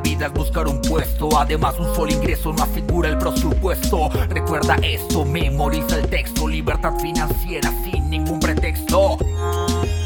vida es buscar un puesto, además un solo ingreso no asegura el presupuesto. Recuerda esto, memoriza el texto, libertad financiera sin ningún pretexto.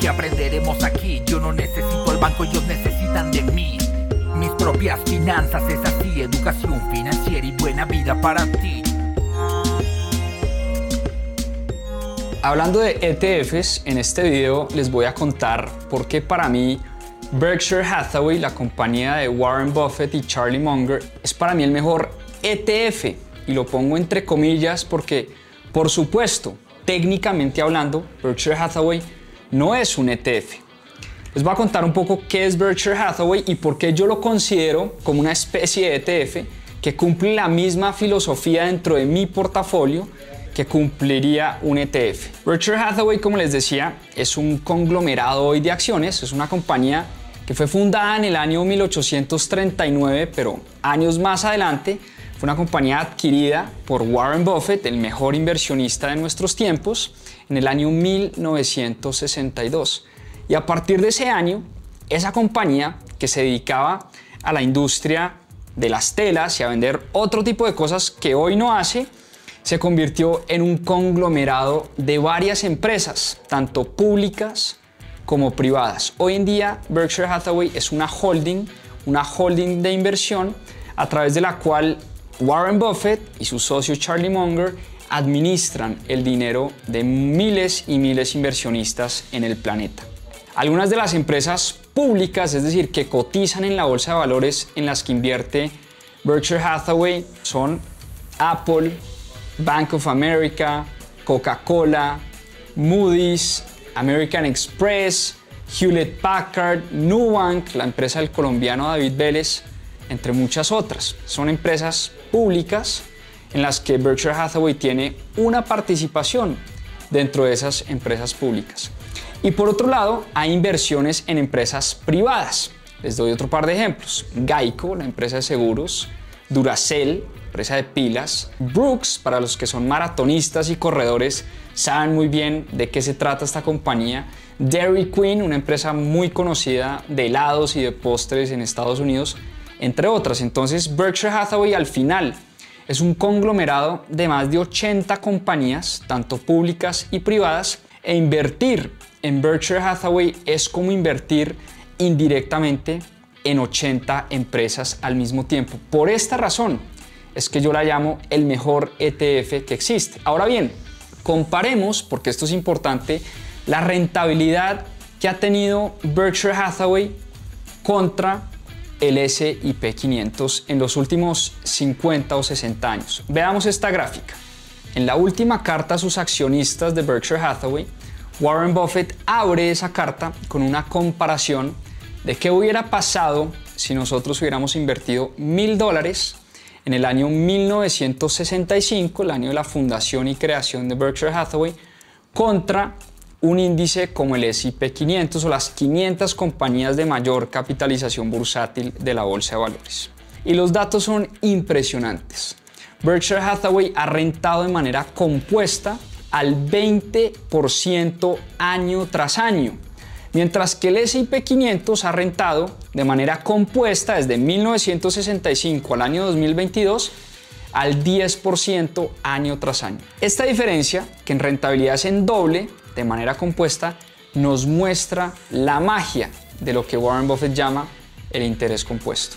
¿Qué aprenderemos aquí? Yo no necesito el banco, ellos necesitan de mí. Mis propias finanzas es así, educación financiera y buena vida para ti. Hablando de ETFs, en este video les voy a contar por qué para mí Berkshire Hathaway, la compañía de Warren Buffett y Charlie Munger, es para mí el mejor ETF. Y lo pongo entre comillas porque, por supuesto, técnicamente hablando, Berkshire Hathaway no es un ETF. Les voy a contar un poco qué es Berkshire Hathaway y por qué yo lo considero como una especie de ETF que cumple la misma filosofía dentro de mi portafolio que cumpliría un ETF. Berkshire Hathaway, como les decía, es un conglomerado hoy de acciones, es una compañía que fue fundada en el año 1839, pero años más adelante fue una compañía adquirida por Warren Buffett, el mejor inversionista de nuestros tiempos, en el año 1962. Y a partir de ese año, esa compañía que se dedicaba a la industria de las telas y a vender otro tipo de cosas que hoy no hace, se convirtió en un conglomerado de varias empresas, tanto públicas como privadas. Hoy en día Berkshire Hathaway es una holding, una holding de inversión a través de la cual Warren Buffett y su socio Charlie Munger administran el dinero de miles y miles de inversionistas en el planeta. Algunas de las empresas públicas, es decir, que cotizan en la bolsa de valores en las que invierte Berkshire Hathaway son Apple, Bank of America, Coca-Cola, Moody's, American Express, Hewlett Packard, Nubank, la empresa del colombiano David Vélez, entre muchas otras. Son empresas públicas en las que Berkshire Hathaway tiene una participación dentro de esas empresas públicas. Y por otro lado, hay inversiones en empresas privadas. Les doy otro par de ejemplos. Geico, la empresa de seguros, Duracell, empresa de pilas. Brooks, para los que son maratonistas y corredores, saben muy bien de qué se trata esta compañía. Dairy Queen, una empresa muy conocida de helados y de postres en Estados Unidos, entre otras. Entonces, Berkshire Hathaway al final es un conglomerado de más de 80 compañías, tanto públicas y privadas, e invertir en Berkshire Hathaway es como invertir indirectamente en 80 empresas al mismo tiempo. Por esta razón, es que yo la llamo el mejor ETF que existe. Ahora bien, comparemos, porque esto es importante, la rentabilidad que ha tenido Berkshire Hathaway contra el SIP 500 en los últimos 50 o 60 años. Veamos esta gráfica. En la última carta a sus accionistas de Berkshire Hathaway, Warren Buffett abre esa carta con una comparación de qué hubiera pasado si nosotros hubiéramos invertido mil dólares en el año 1965, el año de la fundación y creación de Berkshire Hathaway, contra un índice como el S&P 500 o las 500 compañías de mayor capitalización bursátil de la bolsa de valores. Y los datos son impresionantes. Berkshire Hathaway ha rentado de manera compuesta al 20% año tras año mientras que el S&P 500 ha rentado de manera compuesta desde 1965 al año 2022 al 10% año tras año. Esta diferencia, que en rentabilidad es en doble, de manera compuesta, nos muestra la magia de lo que Warren Buffett llama el interés compuesto.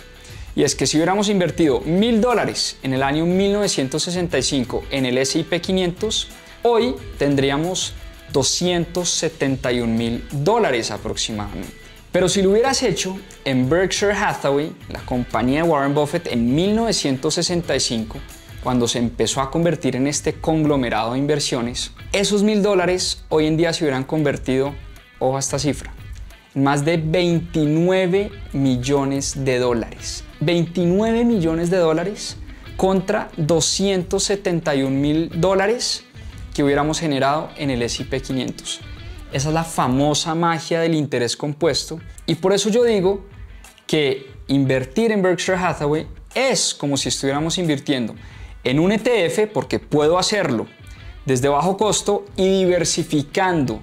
Y es que si hubiéramos invertido mil dólares en el año 1965 en el S&P 500, hoy tendríamos 271 mil dólares aproximadamente. Pero si lo hubieras hecho en Berkshire Hathaway, la compañía de Warren Buffett, en 1965, cuando se empezó a convertir en este conglomerado de inversiones, esos mil dólares hoy en día se hubieran convertido, ojo a esta cifra, en más de 29 millones de dólares. 29 millones de dólares contra 271 mil dólares que hubiéramos generado en el S&P 500. Esa es la famosa magia del interés compuesto y por eso yo digo que invertir en Berkshire Hathaway es como si estuviéramos invirtiendo en un ETF porque puedo hacerlo desde bajo costo y diversificando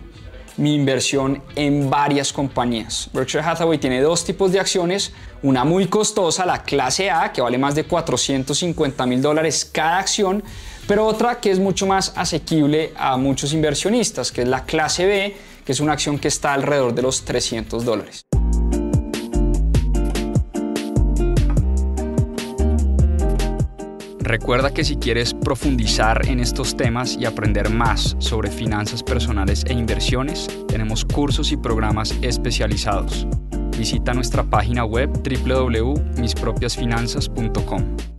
mi inversión en varias compañías. Berkshire Hathaway tiene dos tipos de acciones, una muy costosa, la clase A, que vale más de 450 mil dólares cada acción, pero otra que es mucho más asequible a muchos inversionistas, que es la clase B, que es una acción que está alrededor de los 300 dólares. Recuerda que si quieres profundizar en estos temas y aprender más sobre finanzas personales e inversiones, tenemos cursos y programas especializados. Visita nuestra página web www.mispropiasfinanzas.com.